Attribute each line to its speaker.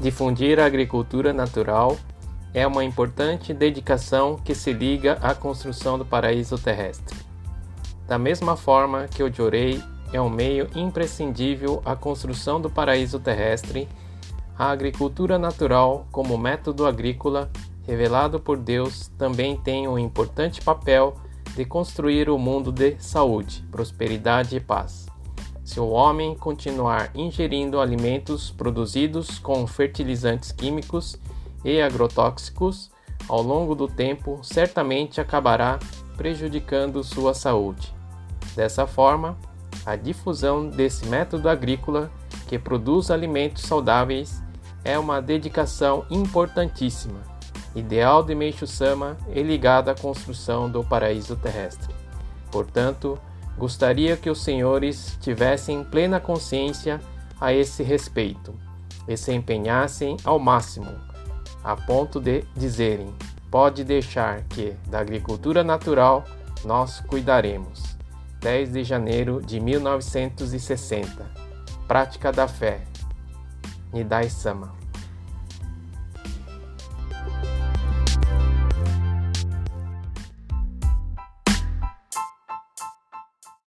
Speaker 1: Difundir a agricultura natural é uma importante dedicação que se liga à construção do paraíso terrestre. Da mesma forma que o Jorei é um meio imprescindível à construção do paraíso terrestre, a agricultura natural, como método agrícola revelado por Deus, também tem um importante papel de construir o um mundo de saúde, prosperidade e paz. Se o homem continuar ingerindo alimentos produzidos com fertilizantes químicos e agrotóxicos, ao longo do tempo certamente acabará prejudicando sua saúde. Dessa forma, a difusão desse método agrícola que produz alimentos saudáveis é uma dedicação importantíssima, ideal de Meishu Sama e ligada à construção do paraíso terrestre. Portanto, gostaria que os senhores tivessem plena consciência a esse respeito e se empenhassem ao máximo, a ponto de dizerem: pode deixar que da agricultura natural nós cuidaremos. 10 de janeiro de 1960. Prática da fé. Nidai Sama.